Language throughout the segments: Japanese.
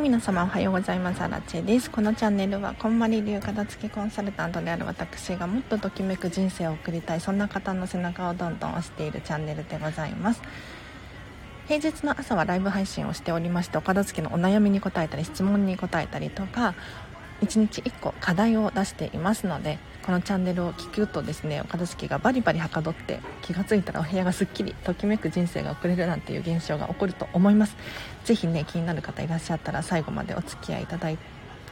皆様おはようございます。アラチェです。このチャンネルはこんまり流片付けコンサルタントである私がもっとときめく人生を送りたい。そんな方の背中をどんどん押しているチャンネルでございます。平日の朝はライブ配信をしておりましてお片付けのお悩みに答えたり質問に答えたりとか1日1個課題を出していますのでこのチャンネルを聞くとですねお片付けがバリバリはかどって気がついたらお部屋がすっきりときめく人生が送れるなんていう現象が起こると思います。是非ね気になる方いらっしゃったら最後までお付き合いいただ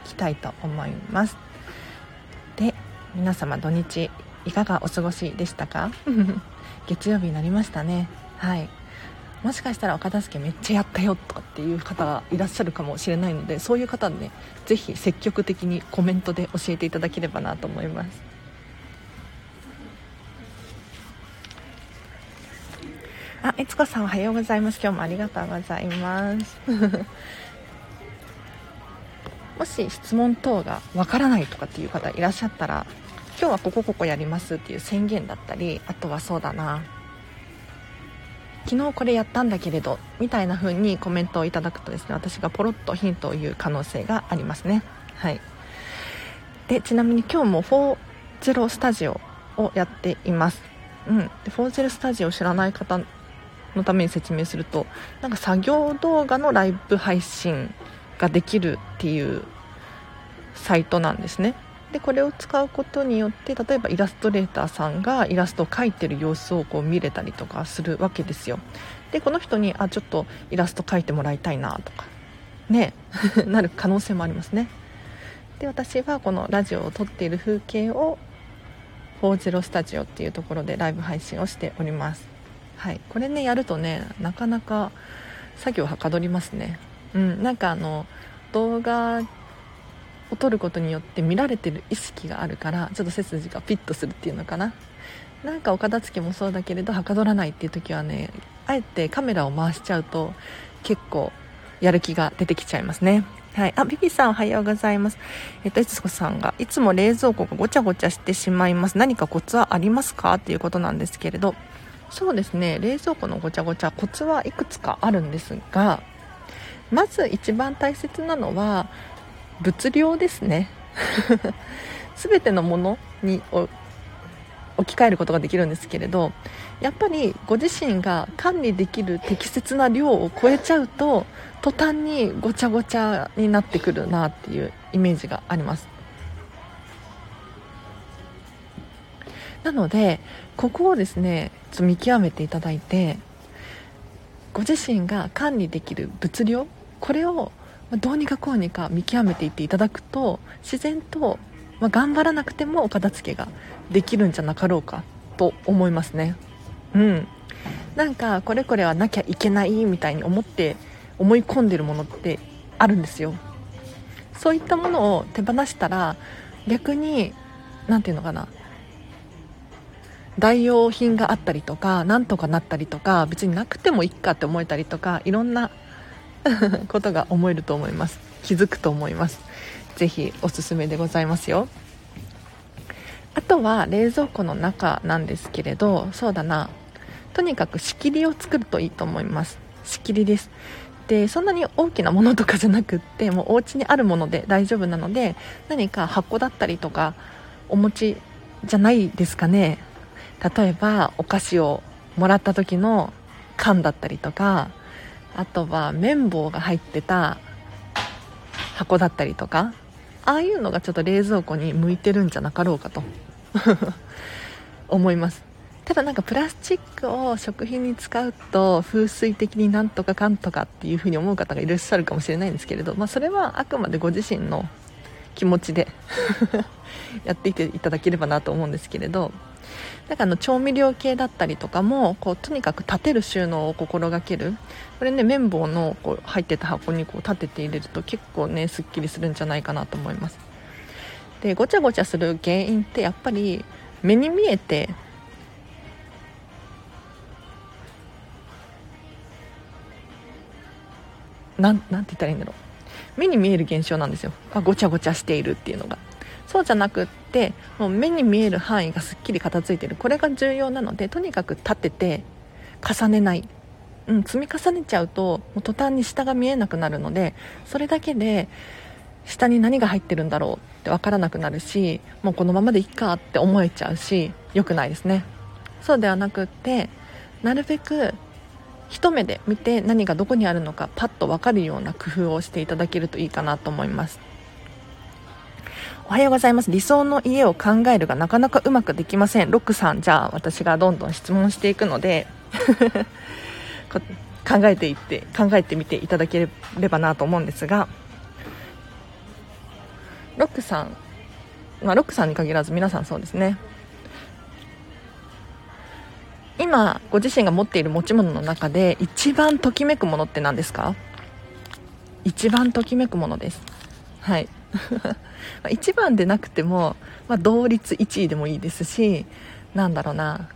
きたいと思います。で皆様土日いかがお過ごしでしたか？月曜日になりましたね。はい。もしかしたらお片付けめっちゃやったよとかっていう方がいらっしゃるかもしれないのでそういう方はね是非積極的にコメントで教えていただければなと思います。あ、えつこさんおはようございます。今日もありがとうございます。もし質問等がわからないとかっていう方いらっしゃったら今日はここここやりますっていう宣言だったりあとはそうだな。昨日これやったんだけれどみたいな風にコメントをいただくとですね私がポロッとヒントを言う可能性がありますね。はい。でちなみに今日も40スタジオをやっています。うん。で40スタジオ知らない方のために説明するとなんか作業動画のライブ配信ができるっていうサイトなんですね。でこれを使うことによって例えばイラストレーターさんがイラストを描いてる様子をこう見れたりとかするわけですよ。でこの人にあちょっとイラスト描いてもらいたいなとかね なる可能性もありますね。で私はこのラジオを撮っている風景を40スタジオっていうところでライブ配信をしております。はい。これねやるとねなかなか作業はかどりますね。うん。なんかあの動画を撮ることによって見られてる意識があるからちょっと背筋がピッとするっていうのかななんかお片付けもそうだけれどはかどらないっていう時はねあえてカメラを回しちゃうと結構やる気が出てきちゃいますねはい。あ、ビビさんおはようございます。えっと、いつこさんが、いつも冷蔵庫がごちゃごちゃしてしまいます。何かコツはありますか？っていうことなんですけれど、そうですね、冷蔵庫のごちゃごちゃ、コツはいくつかあるんですが、まず一番大切なのは、物量ですね。全てのものに置き換えることができるんですけれどやっぱりご自身が管理できる適切な量を超えちゃうと途端にごちゃごちゃになってくるなっていうイメージがあります。なのでここをですねちょっと見極めていただいてご自身が管理できる物量これをどうにかこうにか見極めていっていただくと自然と、まあ、頑張らなくてもお片付けができるんじゃなかろうかと思いますね。うん。なんかこれこれはなきゃいけないみたいに思って思い込んでるものってあるんですよ。そういったものを手放したら逆に何て言うのかな。代用品があったりとかなんとかなったりとか別になくてもいいかって思えたりとかいろんな ことが思えると思います。気づくと思います。是非おすすめでございますよ。あとは冷蔵庫の中なんですけれどそうだな。とにかく仕切りを作るといいと思います。仕切りです。でそんなに大きなものとかじゃなくってもうお家にあるもので大丈夫なので何か箱だったりとかお持ちじゃないですかね。例えばお菓子をもらった時の缶だったりとかあとは綿棒が入ってた箱だったりとかああいうのがちょっと冷蔵庫に向いてるんじゃなかろうかと 思います。ただなんかプラスチックを食品に使うと風水的になんとかかんとかっていう風に思う方がいらっしゃるかもしれないんですけれど、まあ、それはあくまでご自身の気持ちで やっていていただければなと思うんですけれど。なんかあの調味料系だったりとかもこうとにかく立てる収納を心がける。これね綿棒のこう入ってた箱にこう立てて入れると結構ねすっきりするんじゃないかなと思います。でごちゃごちゃする原因ってやっぱり目に見えてなんなんて言ったらいいんだろう。目に見える現象なんですよ。あごちゃごちゃしているっていうのが。そうじゃなくってもう目に見える範囲がすっきり片付いてる。これが重要なのでとにかく立てて重ねない、うん、積み重ねちゃうともう途端に下が見えなくなるのでそれだけで下に何が入ってるんだろうって分からなくなるしもうこのままでいいかって思えちゃうし良くないですね。そうではなくってなるべく一目で見て何がどこにあるのかパッと分かるような工夫をしていただけるといいかなと思います。おはようございます。理想の家を考えるがなかなかうまくできません。ロックさん。じゃあ私がどんどん質問していくので 考えていって考えてみていただければなと思うんですがロックさん。まあロックさんに限らず皆さんそうですね。今ご自身が持っている持ち物の中で一番ときめくものって何ですか？一番ときめくものです。はい。一番でなくても、まあ、同率1位でもいいですしなんだろうな、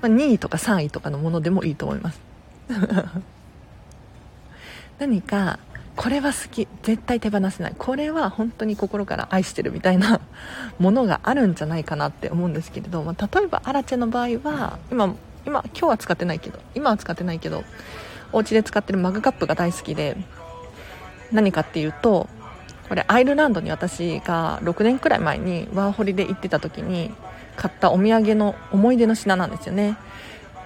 まあ、2位とか3位とかのものでもいいと思います。何かこれは好き。絶対手放せない。これは本当に心から愛してるみたいな ものがあるんじゃないかなって思うんですけれど、まあ、例えばアラチェの場合は今今今日は使ってないけど今は使ってないけどお家で使ってるマグカップが大好きで何かっていうとこれアイルランドに私が6年くらい前にワーホリで行ってた時に買ったお土産の思い出の品なんですよね。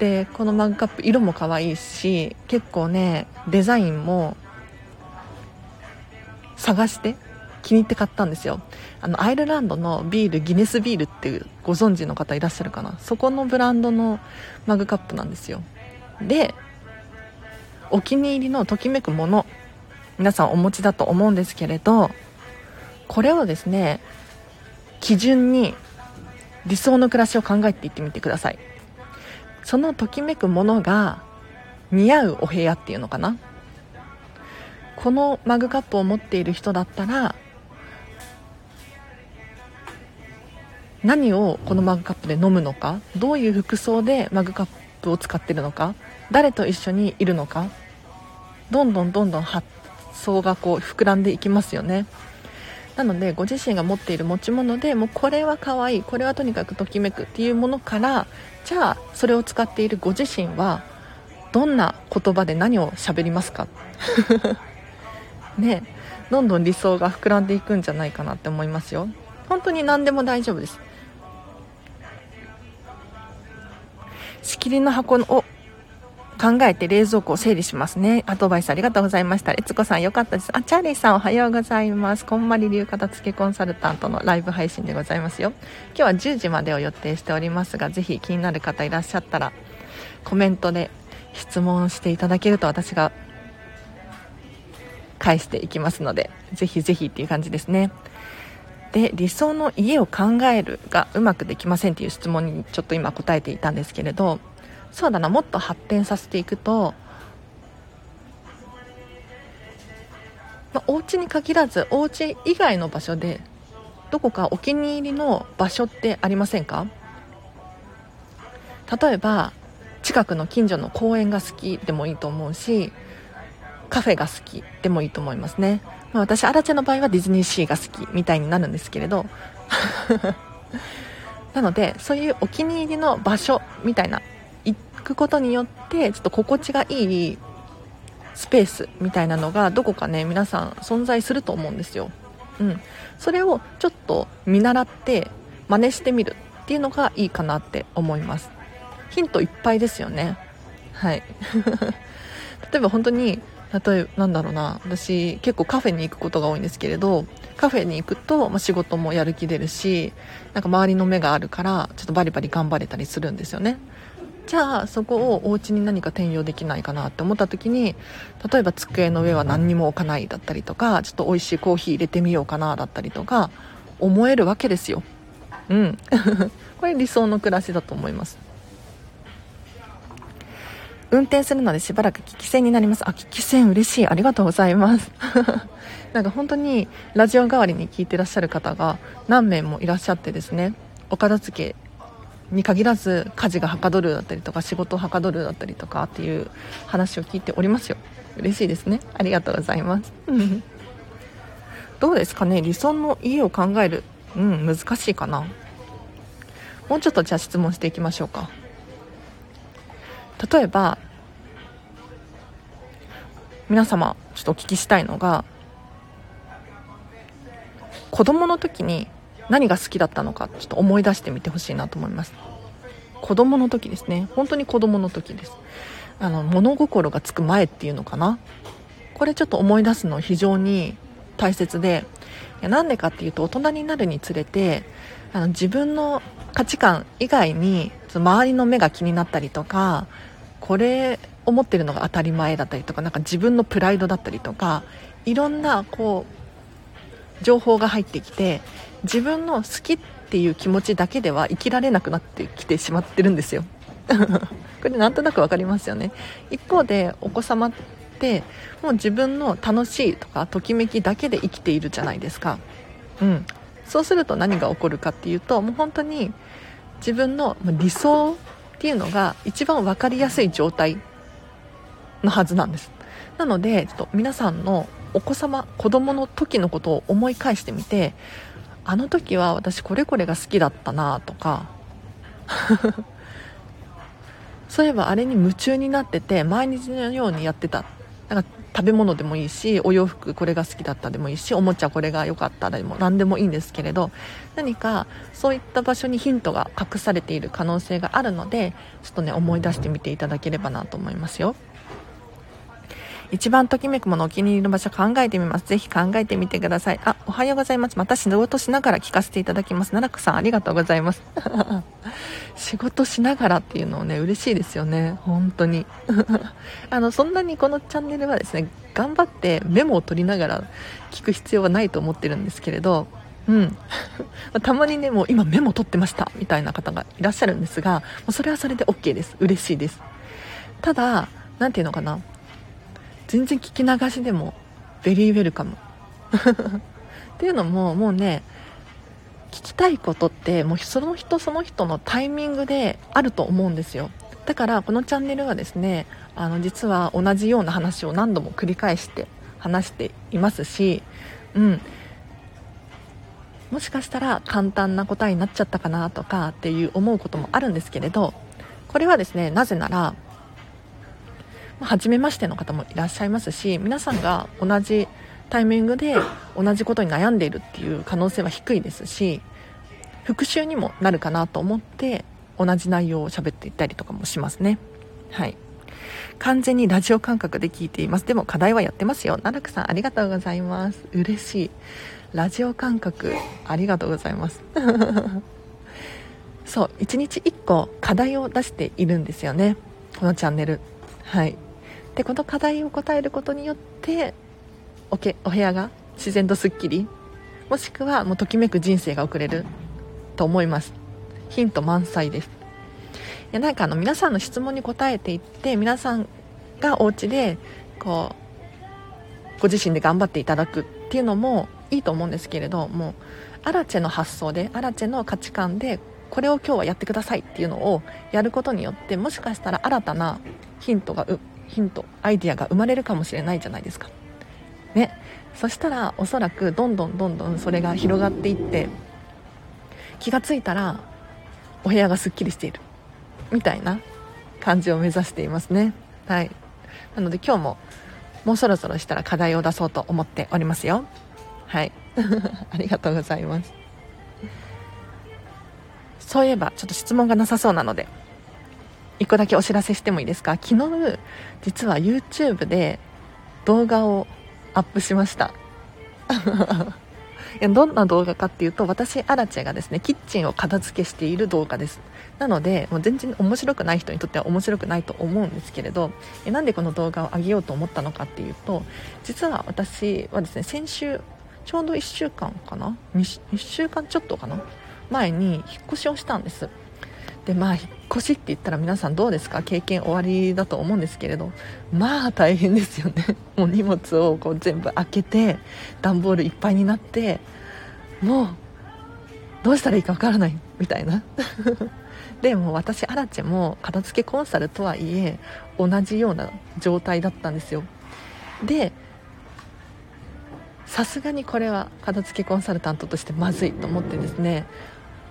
でこのマグカップ色も可愛いし結構ねデザインも探して気に入って買ったんですよ。あのアイルランドのビールギネスビールっていうご存知の方いらっしゃるかな？そこのブランドのマグカップなんですよ。でお気に入りのときめくもの皆さんお持ちだと思うんですけれどこれをですね基準に理想の暮らしを考えていってみてください。そのときめくものが似合うお部屋っていうのかな？このマグカップを持っている人だったら何をこのマグカップで飲むのかどういう服装でマグカップを使ってるのか誰と一緒にいるのかどんどんどんどん発想がこう膨らんでいきますよね。なのでご自身が持っている持ち物でもうこれは可愛いこれはとにかくときめくっていうものからじゃあそれを使っているご自身はどんな言葉で何を喋りますか？ねどんどん理想が膨らんでいくんじゃないかなって思いますよ本当に何でも大丈夫です仕切りの箱を考えて冷蔵庫を整理しますね。アドバイスありがとうございました。悦子さんよかったです。あ、チャーリーさんおはようございます。こんまり流片付けコンサルタントのライブ配信でございますよ。今日は10時までを予定しておりますが、ぜひ気になる方いらっしゃったら、コメントで質問していただけると私が返していきますので、ぜひぜひっていう感じですね。で、理想の家を考えるがうまくできませんっていう質問にちょっと今答えていたんですけれど、そうだなもっと発展させていくと、まあ、お家に限らずお家以外の場所でどこかお気に入りの場所ってありませんか？例えば近くの近所の公園が好きでもいいと思うしカフェが好きでもいいと思いますね、まあ、私アラチェの場合はディズニーシーが好きみたいになるんですけれど。なのでそういうお気に入りの場所みたいな行くことによってちょっと心地がいいスペースみたいなのがどこかね皆さん存在すると思うんですよ、うん、それをちょっと見習って真似してみるっていうのがいいかなって思います。ヒントいっぱいですよね。はい。例えば本当に例えなんだろうな。私結構カフェに行くことが多いんですけれどカフェに行くと、まあ、仕事もやる気出るしなんか周りの目があるからちょっとバリバリ頑張れたりするんですよね。じゃあそこをお家に何か転用できないかなって思った時に例えば机の上は何にも置かないだったりとかちょっと美味しいコーヒー入れてみようかなだったりとか思えるわけですよ。うん。これ理想の暮らしだと思います。運転するのでしばらく危機戦になります。あ危機戦嬉しい。ありがとうございます。なんか本当にラジオ代わりに聞いてらっしゃる方が何名もいらっしゃってですねお片付けに限らず家事がはかどるだったりとか仕事はかどるだったりとかっていう話を聞いておりますよ。嬉しいですね。ありがとうございます。どうですかね？理想の家を考える。うん難しいかな。もうちょっとじゃあ質問していきましょうか。例えば皆様ちょっとお聞きしたいのが子供の時に何が好きだったのかちょっと思い出してみてほしいなと思います。子供の時ですね。本当に子供の時です。あの物心がつく前っていうのかな。これちょっと思い出すの非常に大切でなんでかっていうと大人になるにつれてあの自分の価値観以外に周りの目が気になったりとかこれ思ってるのが当たり前だったりとかなんか自分のプライドだったりとかいろんなこう情報が入ってきて自分の好きっていう気持ちだけでは生きられなくなってきてしまってるんですよ。これなんとなく分かりますよね。一方でお子様ってもう自分の楽しいとかときめきだけで生きているじゃないですか。うん。そうすると何が起こるかっていうともう本当に自分の理想っていうのが一番分かりやすい状態のはずなんです。なのでちょっと皆さんのお子様子供の時のことを思い返してみてあの時は私これこれが好きだったなとか そういえばあれに夢中になってて毎日のようにやってた。なんか食べ物でもいいしお洋服これが好きだったでもいいしおもちゃこれが良かったでも何でもいいんですけれど何かそういった場所にヒントが隠されている可能性があるのでちょっとね思い出してみていただければなと思いますよ。一番ときめくものお気に入りの場所考えてみます。ぜひ考えてみてください。あ、おはようございます。また仕事しながら聞かせていただきます。奈良さんありがとうございます。仕事しながらっていうのをね、嬉しいですよね。本当に。あの、そんなにこのチャンネルはですね、頑張ってメモを取りながら聞く必要はないと思ってるんですけれど、うん。たまにね、もう今メモ取ってましたみたいな方がいらっしゃるんですが、もうそれはそれで OK です。嬉しいです。ただ、何て言うのかな。全然聞き流しでもベリーウェルカムっていうのももうね聞きたいことってもうその人その人のタイミングであると思うんですよ。だからこのチャンネルはですねあの実は同じような話を何度も繰り返して話していますしうん。もしかしたら簡単な答えになっちゃったかなとかっていう思うこともあるんですけれどこれはですねなぜならま初めましての方もいらっしゃいますし皆さんが同じタイミングで同じことに悩んでいるっていう可能性は低いですし復習にもなるかなと思って同じ内容を喋っていったりとかもしますね。はい。完全にラジオ感覚で聞いています。でも課題はやってますよ。奈落さんありがとうございます。嬉しい。ラジオ感覚ありがとうございます。そう1日1個課題を出しているんですよね。このチャンネル。はい。でこの課題を答えることによっておけお部屋が自然とすっきりもしくはもうときめく人生が送れると思います。ヒント満載です。いやなんかあの皆さんの質問に答えていって皆さんがお家でこうご自身で頑張っていただくっていうのもいいと思うんですけれどもアラチェの発想でアラチェの価値観でこれを今日はやってくださいっていうのをやることによってもしかしたら新たなヒントがヒントアイディアが生まれるかもしれないじゃないですか。ね。そしたらおそらくどんどんどんどんそれが広がっていって気がついたらお部屋がすっきりしている。みたいな感じを目指していますね。はい。なので今日ももうそろそろしたら課題を出そうと思っておりますよ。はい。ありがとうございます。そういえばちょっと質問がなさそうなので。1個だけお知らせしてもいいですか？昨日実は YouTube で動画をアップしました。いやどんな動画かっていうと私アラチェがですねキッチンを片付けしている動画です。なのでもう全然面白くない人にとっては面白くないと思うんですけれどえなんでこの動画を上げようと思ったのかっていうと実は私はですね先週ちょうど1週間かな？1, 1週間ちょっとかな？前に引っ越しをしたんです。でまあ引っ越しって言ったら皆さんどうですか？経験終わりだと思うんですけれど。まあ大変ですよね。もう荷物をこう全部開けて段ボールいっぱいになってもうどうしたらいいかわからないみたいな。でも私アラチェも片付けコンサルとはいえ同じような状態だったんですよ。でさすがにこれは片付けコンサルタントとしてまずいと思ってですね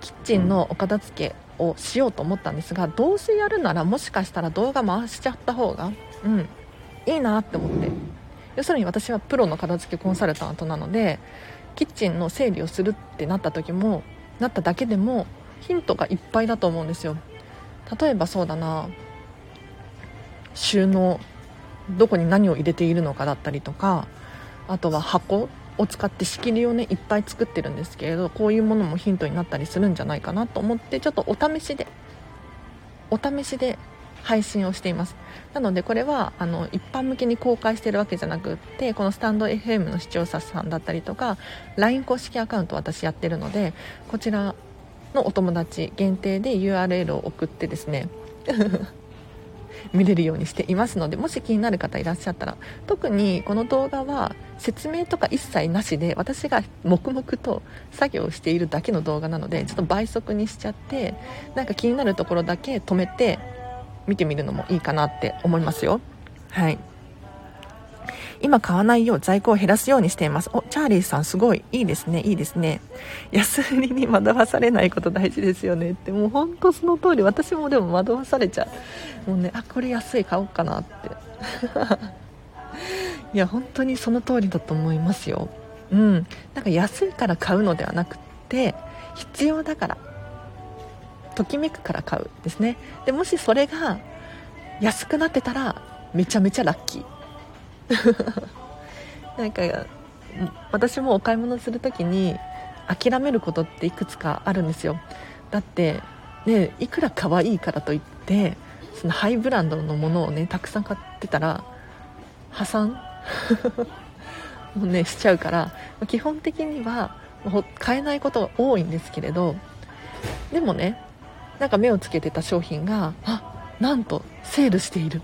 キッチンのお片付けをしようと思ったんですがどうせやるならもしかしたら動画回しちゃった方がうんいいなって思って。要するに私はプロの片付けコンサルタントなのでキッチンの整理をするってなった時もなっただけでもヒントがいっぱいだと思うんですよ。例えばそうだな。収納どこに何を入れているのかだったりとかあとは箱を使って仕切りをねいっぱい作ってるんですけれどこういうものもヒントになったりするんじゃないかなと思ってちょっとお試しでお試しで配信をしています。なのでこれはあの一般向けに公開してるわけじゃなくってこのスタンド FM の視聴者さんだったりとか LINE 公式アカウント私やってるのでこちらのお友達限定で URL を送ってですね見れるようにしていますのでもし気になる方いらっしゃったら特にこの動画は説明とか一切なしで私が黙々と作業しているだけの動画なのでちょっと倍速にしちゃってなんか気になるところだけ止めて見てみるのもいいかなって思いますよ。はい。今買わないよう在庫を減らすようにしています。お、チャーリーさんすごい。いいですね。いいですね。安売りに惑わされないこと大事ですよねって。もうほんとその通り。私もでも惑わされちゃう。もうね、あ、これ安い買おうかなって。いや、本当にその通りだと思いますよ。うん。なんか安いから買うのではなくって、必要だから。ときめくから買うですね。で、もしそれが安くなってたら、めちゃめちゃラッキー。なんか私もお買い物する時に諦めることっていくつかあるんですよ。だってねいくら可愛いからといってそのハイブランドのものをねたくさん買ってたら破産？もうねしちゃうから基本的には買えないことが多いんですけれどでもねなんか目をつけてた商品があなんとセールしている。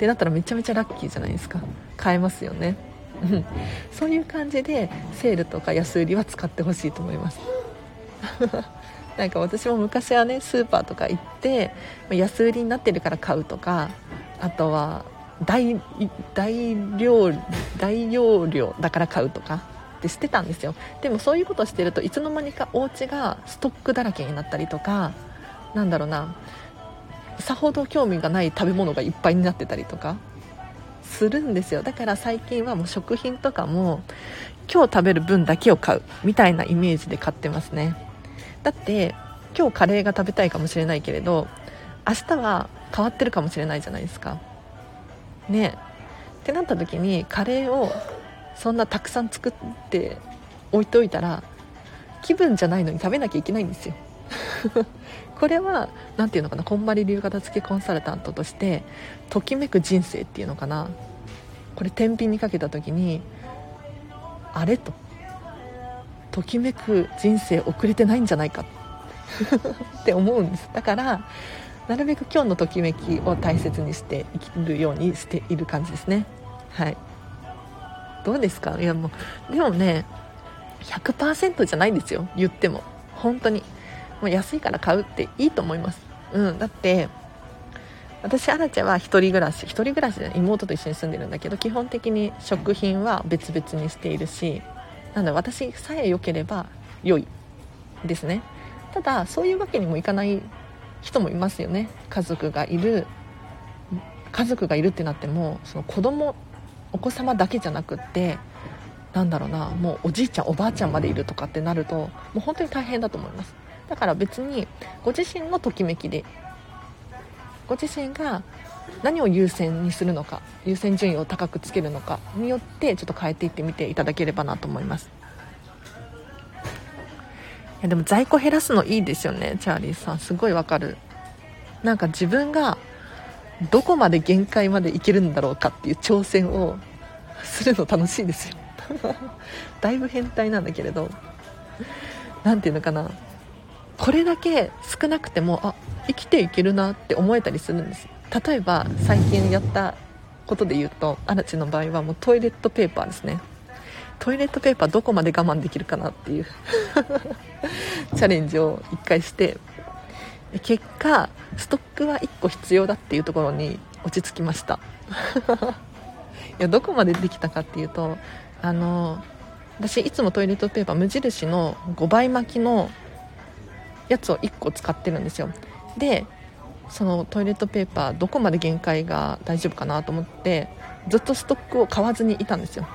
ってなったらめちゃめちゃラッキーじゃないですか。買えますよね。そういう感じでセールとか安売りは使ってほしいと思います。なんか私も昔はねスーパーとか行って安売りになってるから買うとかあとは大大量大容量だから買うとかってしてたんですよ。でもそういうことしてるといつの間にかお家がストックだらけになったりとかなんだろうな。さほど興味がない食べ物がいっぱいになってたりとかするんですよ。だから最近はもう食品とかも今日食べる分だけを買うみたいなイメージで買ってますね。だって今日カレーが食べたいかもしれないけれど明日は変わってるかもしれないじゃないですか。ね。ってなった時にカレーをそんなたくさん作って置いておいたら気分じゃないのに食べなきゃいけないんですよ。これは何ていうのかなこんまり流片付けコンサルタントとしてときめく人生っていうのかな。これ天秤にかけた時にあれと。ときめく人生遅れてないんじゃないか。って思うんです。だからなるべく今日のときめきを大切にして生きるようにしている感じですね。はい。どうですか？いやもうでもね100%じゃないんですよ。言っても。本当に。もう安いから買うっていいと思います。うんだって私アラチェは1人暮らし1人暮らしで妹と一緒に住んでるんだけど基本的に食品は別々にしているしなので私さえ良ければ良いですね。ただそういうわけにもいかない人もいますよね。家族がいる家族がいるってなってもその子供お子様だけじゃなくってなんだろうなもうおじいちゃんおばあちゃんまでいるとかってなるともう本当に大変だと思います。だから別にご自身のときめきでご自身が何を優先にするのか優先順位を高くつけるのかによってちょっと変えていってみていただければなと思います。いやでも在庫減らすのいいですよねチャーリーさん。すごいわかる。なんか自分がどこまで限界までいけるんだろうかっていう挑戦をするの楽しいですよ。だいぶ変態なんだけれど。何ていうのかな。これだけ少なくてもあ生きていけるなって思えたりするんです。例えば最近やったことで言うとアラチの場合はもうトイレットペーパーですね。トイレットペーパーどこまで我慢できるかなっていう チャレンジを1回して結果ストックは1個必要だっていうところに落ち着きました。いやどこまでできたかっていうとあの私いつもトイレットペーパー無印の5倍巻きのやつを1個使ってるんですよ。でそのトイレットペーパーどこまで限界が大丈夫かなと思ってずっとストックを買わずにいたんですよ。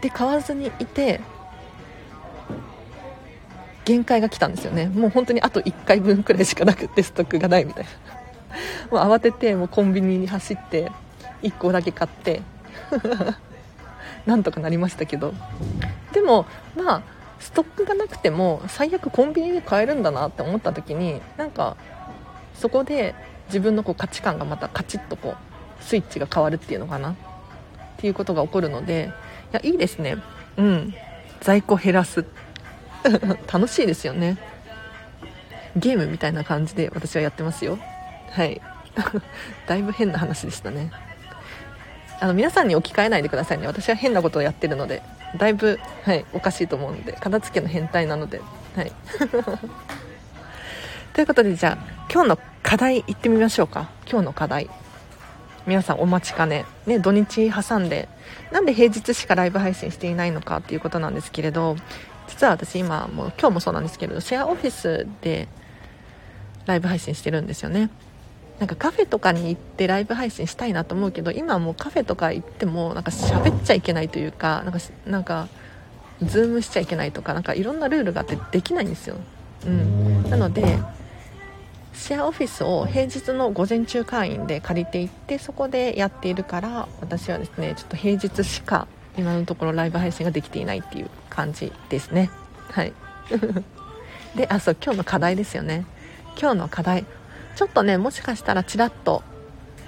で買わずにいて限界が来たんですよね。もう本当にあと1回分くらいしかなくてストックがないみたいな。もう慌ててもうコンビニに走って1個だけ買って なんとかなりましたけど。でもまあストックがなくても最悪コンビニで買えるんだなって思った時になんかそこで自分のこう価値観がまたカチッとこうスイッチが変わるっていうのかな？っていうことが起こるのでいやいいですね。うん。在庫減らす。楽しいですよね。ゲームみたいな感じで私はやってますよ。はい。だいぶ変な話でしたね。あの皆さんに置き換えないでくださいね。私は変なことをやってるので。だいぶ、はい、おかしいと思うので片付けの変態なのではい。ということでじゃあ今日の課題いってみましょうか。今日の課題。皆さんお待ちかね。ね土日挟んでなんで平日しかライブ配信していないのかっていうことなんですけれど実は私今もう今日もそうなんですけれどシェアオフィスでライブ配信してるんですよね。なんかカフェとかに行ってライブ配信したいなと思うけど今はもうカフェとか行ってもなんか喋っちゃいけないというかなんかなんか Zoom しちゃいけないとかなんかいろんなルールがあってできないんですよ、うん、なのでシェアオフィスを平日の午前中会員で借りていってそこでやっているから私はですねちょっと平日しか今のところライブ配信ができていないっていう感じですね。はい。であそう今日の課題ですよね。今日の課題ちょっとねもしかしたらちらっと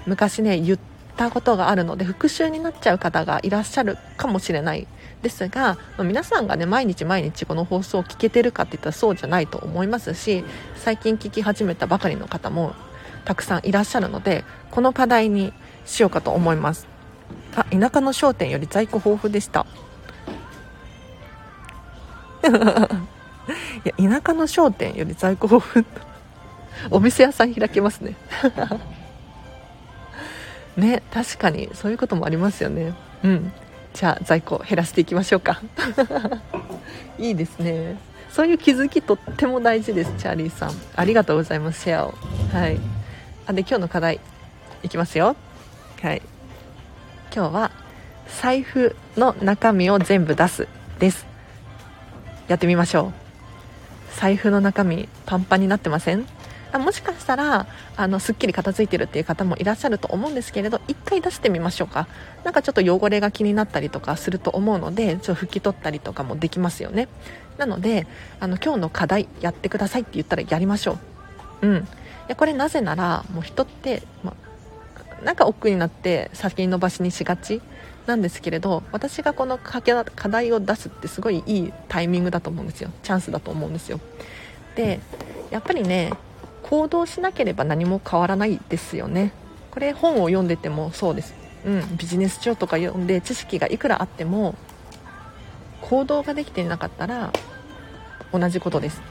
昔ね言ったことがあるので復習になっちゃう方がいらっしゃるかもしれないですが、皆さんがね毎日毎日この放送を聞けてるかって言ったらそうじゃないと思いますし最近聞き始めたばかりの方もたくさんいらっしゃるのでこの課題にしようかと思います。あ田舎の商店より在庫豊富でした。いや田舎の商店より在庫豊富。お店屋さん開けますね。ね確かにそういうこともありますよね。うん。じゃあ在庫減らしていきましょうか。いいですね。そういう気づきとっても大事ですチャーリーさん。ありがとうございますシェアを。はい。あで今日の課題いきますよ。はい。今日は財布の中身を全部出すです。やってみましょう。財布の中身パンパンになってません？もしかしたらあのすっきり片付いてるっていう方もいらっしゃると思うんですけれど1回出してみましょうか。なんかちょっと汚れが気になったりとかすると思うのでちょっと拭き取ったりとかもできますよね。なのであの今日の課題やってくださいって言ったらやりましょう。うん。いやこれなぜならもう人って、ま、なんか億劫になって先延ばしにしがちなんですけれど私がこの課題を出すってすごいいいタイミングだと思うんですよ。チャンスだと思うんですよ。でやっぱりね行動しなければ何も変わらないですよね。これ本を読んでてもそうです、うん、ビジネス書とか読んで知識がいくらあっても行動ができていなかったら同じことです、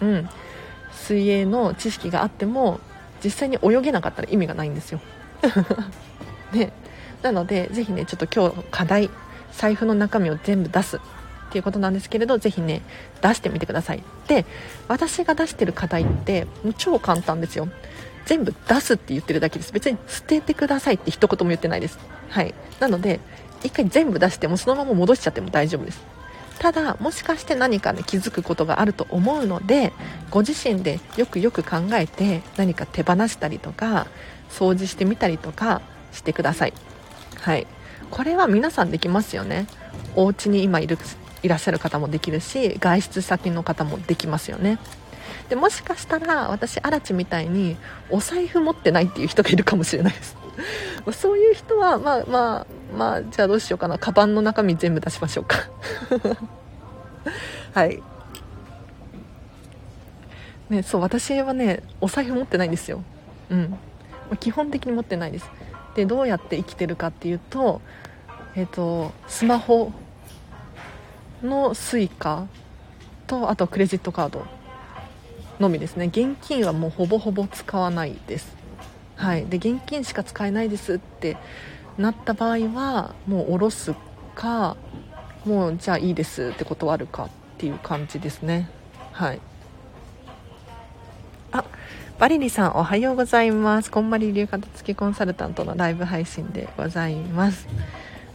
うん、水泳の知識があっても実際に泳げなかったら意味がないんですよ。ね、なのでぜひねちょっと今日課題財布の中身を全部出す。っていうことなんですけれどぜひね出してみてください。で私が出してる課題ってもう超簡単ですよ。全部出すって言ってるだけです。別に捨ててくださいって一言も言ってないです。はい。なので一回全部出してもそのまま戻しちゃっても大丈夫です。ただもしかして何かね気づくことがあると思うのでご自身でよくよく考えて何か手放したりとか掃除してみたりとかしてください。はい。これは皆さんできますよね。お家に今いるいらっしゃる方もできるし外出先の方もできますよね。でもしかしたら私アラチみたいにお財布持ってないっていう人がいるかもしれないです。そういう人はまあまあまあじゃあどうしようかな。カバンの中身全部出しましょうか。はい。ねそう私はねお財布持ってないんですよ。うん。基本的に持ってないです。でどうやって生きてるかっていうとえっ、ー、とスマホの Suica とあとクレジットカードのみですね。現金はもうほぼほぼ使わないです。はい。で現金しか使えないですってなった場合はもう下ろすかもうじゃあいいですって断るかっていう感じですね。はい。あバリリさんおはようございます。こんまり流片付きコンサルタントのライブ配信でございます。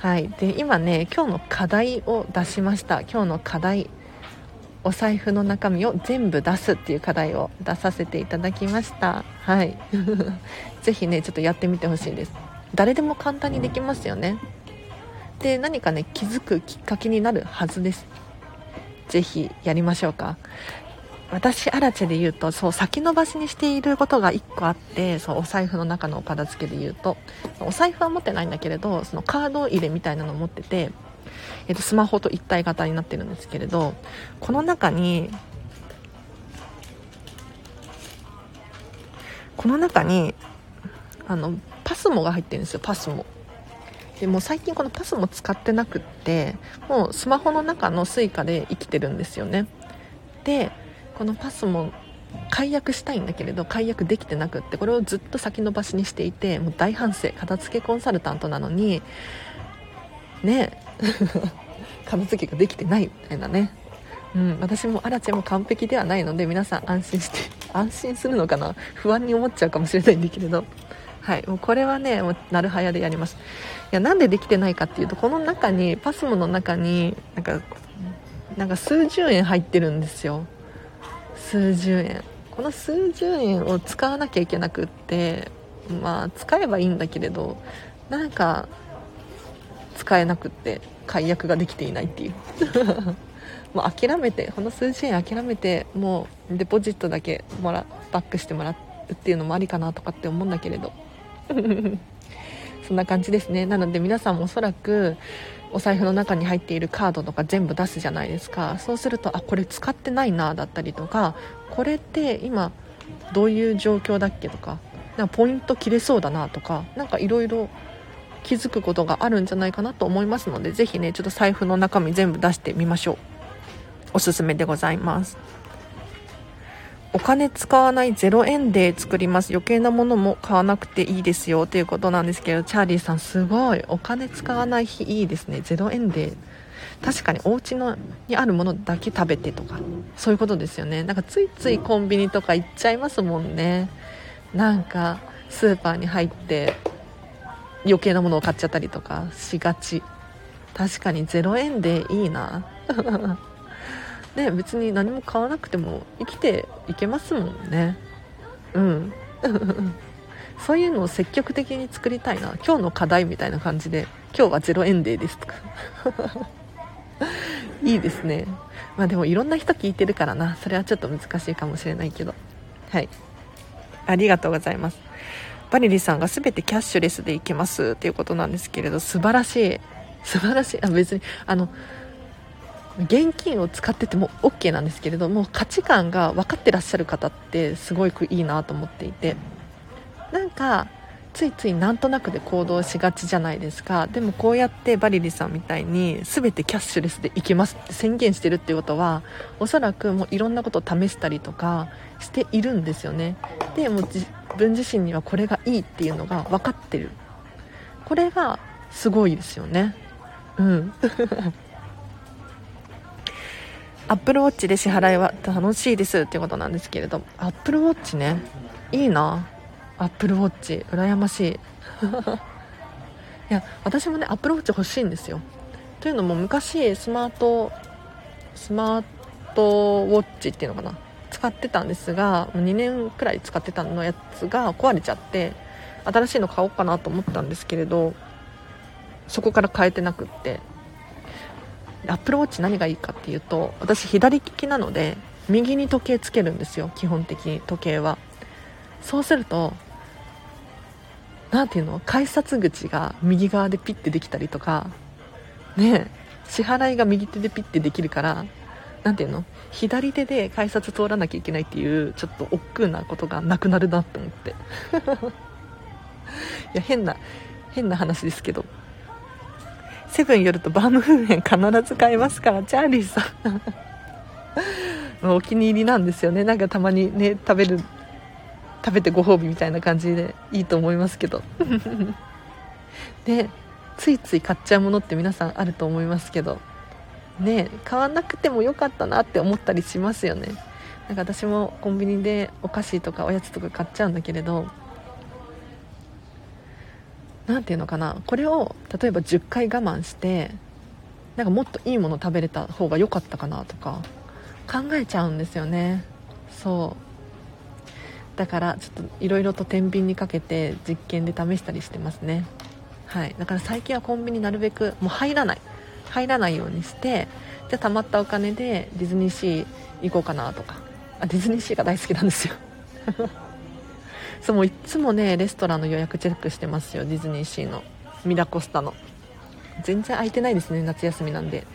はい。で今ね今日の課題を出しました。今日の課題お財布の中身を全部出すっていう課題を出させていただきました。はい。ぜひねちょっとやってみてほしいです。誰でも簡単にできますよね。で何かね気づくきっかけになるはずです。ぜひやりましょうか。私アラチェで言うとそう先延ばしにしていることが1個あってそうお財布の中のお片付けで言うと。お財布は持ってないんだけれどそのカード入れみたいなのを持ってて、えっと、スマホと一体型になってるんですけれどこの中にこの中にあのパスモが入ってるんですよパスモ。でも最近このパスモ使ってなくってもうスマホの中の Suica で生きてるんですよね。でこのパスも解約したいんだけれど解約できてなくってこれをずっと先延ばしにしていてもう大反省片付けコンサルタントなのにね 片付けができてないみたいなね。うん、私もアラチェも完璧ではないので皆さん安心して安心するのかな？不安に思っちゃうかもしれないんだけれど。はいもうこれはねもうなるはやでやります。いやなんでできてないかっていうとこの中にパスモの中になんかなんか数十円入ってるんですよ。数十円。この数十円を使わなきゃいけなくってまあ使えばいいんだけれどなんか使えなくって解約ができていないっていう。もう諦めてこの数十円諦めてもうデポジットだけもらバックしてもらうっていうのもありかなとかって思うんだけれど。そんな感じですね。なので皆さんもおそらくお財布の中に入っているカードとか全部出すじゃないですか。そうするとあこれ使ってないなだったりとかこれって今どういう状況だっけとかなんかポイント切れそうだなとか何かいろいろ気づくことがあるんじゃないかなと思いますのでぜひねちょっと財布の中身全部出してみましょう。おすすめでございます。お金使わない0円で作ります。余計なものも買わなくていいですよということなんですけどチャーリーさんすごい。お金使わない日いいですね。0円で。確かにお家のにあるものだけ食べてとか。そういうことですよね。なんかついついコンビニとか行っちゃいますもんね。なんかスーパーに入って余計なものを買っちゃったりとかしがち。確かに0円でいいな。ね別に何も買わなくても生きていけますもんね。うん。そういうのを積極的に作りたいな。今日の課題みたいな感じで今日は0円デーですとか。いいですね。まあでもいろんな人聞いてるからな。それはちょっと難しいかもしれないけど。はい。ありがとうございます。バリリさんが全てキャッシュレスでいけますっていうことなんですけれど素晴らしい。素晴らしい。あ別にあの現金を使ってても OK なんですけれども価値観が分かってらっしゃる方ってすごくいいなと思っていて。なんかついついなんとなくで行動しがちじゃないですか。でもこうやってバリリさんみたいに全てキャッシュレスでいけますって宣言してるっていうことはおそらくもういろんなことを試したりとかしているんですよね。でも自分自身にはこれがいいっていうのが分かってる。これがすごいですよね。うん。アップルウォッチで支払いは楽しいですっていうことなんですけれどアップルウォッチね。いいな。アップルウォッチ羨ましい。いや私もねアップルウォッチ欲しいんですよ。というのも昔スマートスマートウォッチっていうのかな。使ってたんですが2年くらい使ってたのやつが壊れちゃって新しいの買おうかなと思ったんですけれどそこから変えてなくって。アップルウォッチ何がいいかっていうと私左利きなので右に時計つけるんですよ。基本的に時計は。そうすると何ていうの？改札口が右側でピッてできたりとかね支払いが右手でピッてできるから何ていうの？左手で改札通らなきゃいけないっていうちょっと億劫なことがなくなるなって思って。いや変な変な話ですけど。セブン寄るとバームクーヘン必ず買いますからチャーリーさん。お気に入りなんですよね。なんかたまにね食べる食べてご褒美みたいな感じでいいと思いますけど。で ついつい買っちゃうものって皆さんあると思いますけど。ね買わなくてもよかったなって思ったりしますよね。なんか私もコンビニでお菓子とかおやつとか買っちゃうんだけれど何ていうのかなこれを例えば10回我慢してなんかもっといいもの食べれた方が良かったかなとか考えちゃうんですよね。そう。だからちょっといろいろと天秤にかけて実験で試したりしてますね。はい。だから最近はコンビニなるべくもう入らない。入らないようにしてじゃあ貯まったお金でディズニーシー行こうかなとか。あディズニーシーが大好きなんですよ。そうもいつもねレストランの予約チェックしてますよディズニーシーの。ミラコスタの。全然空いてないですね夏休みなんで。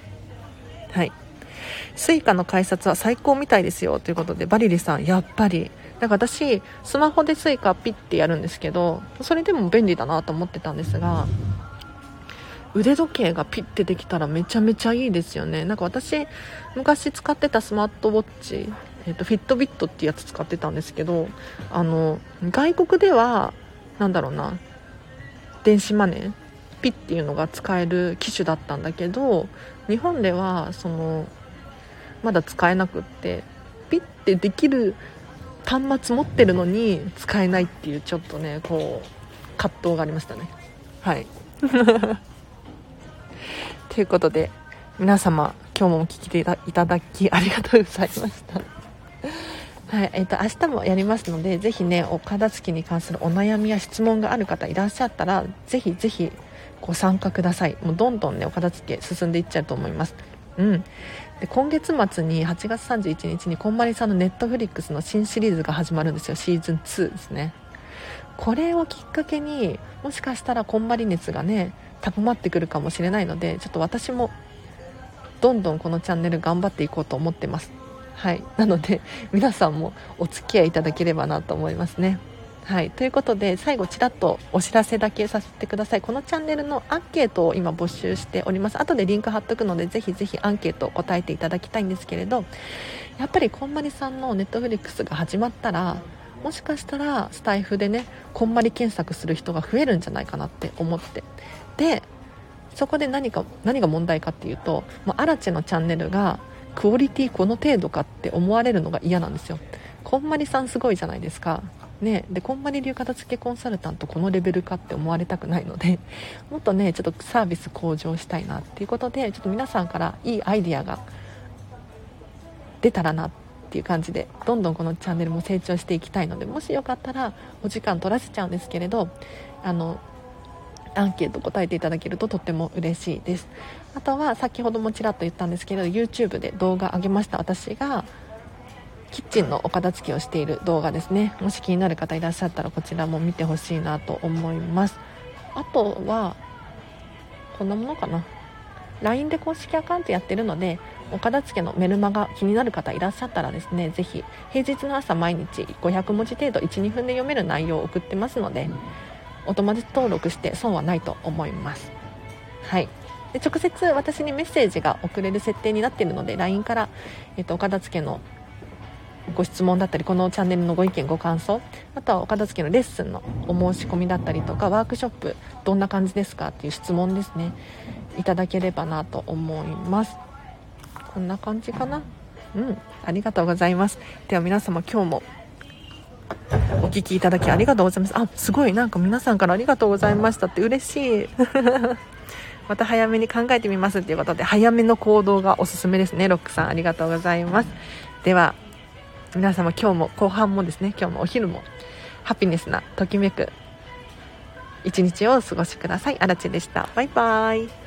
はい。suica の改札は最高みたいですよということでバリリさんやっぱり。なんか私スマホで suica ピッてやるんですけどそれでも便利だなと思ってたんですが腕時計がピッてできたらめちゃめちゃいいですよね。なんか私昔使ってたスマートウォッチ、えーと、フィットビットってやつ使ってたんですけどあの外国では何だろうな電子マネーピッていうのが使える機種だったんだけど日本ではそのまだ使えなくってピッてできる端末持ってるのに使えないっていうちょっとねこう葛藤がありましたね。はい。ということで皆様今日もお聴きいただきありがとうございましたはいえーと、明日もやりますのでぜひねお片付けに関するお悩みや質問がある方いらっしゃったらぜひぜひご参加ください。もうどんどんねお片付け進んでいっちゃうと思います。うん。で今月末に8月31日にこんまりさんのネットフリックスの新シリーズが始まるんですよ。シーズン2ですね。これをきっかけにもしかしたらこんまり熱がね高まってくるかもしれないのでちょっと私もどんどんこのチャンネル頑張っていこうと思ってます。はい。なので 皆さんもお付き合いいただければなと思いますね。はい。ということで最後ちらっとお知らせだけさせてください。このチャンネルのアンケートを今募集しております。後でリンク貼っとくのでぜひぜひアンケートを答えていただきたいんですけれどやっぱりこんまりさんのネットフリックスが始まったらもしかしたらスタイフでねこんまり検索する人が増えるんじゃないかなって思って。でそこで何か何が問題かっていうともうアラチェのチャンネルがクオリティこの程度かって思われるのが嫌なんですよ。こんまりさんすごいじゃないですか。ねでこんまり流片付けコンサルタントこのレベルかって思われたくないのでもっとねちょっとサービス向上したいなっていうことでちょっと皆さんからいいアイディアが出たらなっていう感じでどんどんこのチャンネルも成長していきたいのでもしよかったらお時間取らせちゃうんですけれどあのアンケート答えていただけるととっても嬉しいです。あとは先ほどもちらっと言ったんですけど YouTube で動画上げました。私がキッチンのお片付けをしている動画ですね。もし気になる方いらっしゃったらこちらも見てほしいなと思います。あとはこんなものかな。LINE で公式アカウントやってるのでお片付けのメルマガ気になる方いらっしゃったらですねぜひ平日の朝毎日500文字程度12分で読める内容を送ってますのでお友達登録して損はないと思います。はい。で直接私にメッセージが送れる設定になっているので LINE から、えっと、お片付けのご質問だったりこのチャンネルのご意見ご感想あとはお片付けのレッスンのお申し込みだったりとかワークショップどんな感じですかっていう質問ですね。いただければなと思います。こんな感じかな？うん。ありがとうございます。では皆様今日もお聞きいただきありがとうございます。あ、すごい、なんか皆さんからありがとうございましたって嬉しい。また早めに考えてみますっていうことで、早めの行動がおすすめですね。ロックさん、ありがとうございます。では、皆様今日も、後半もですね、今日もお昼も、ハピネスな、ときめく、一日をお過ごしください。あらちでした。バイバイ。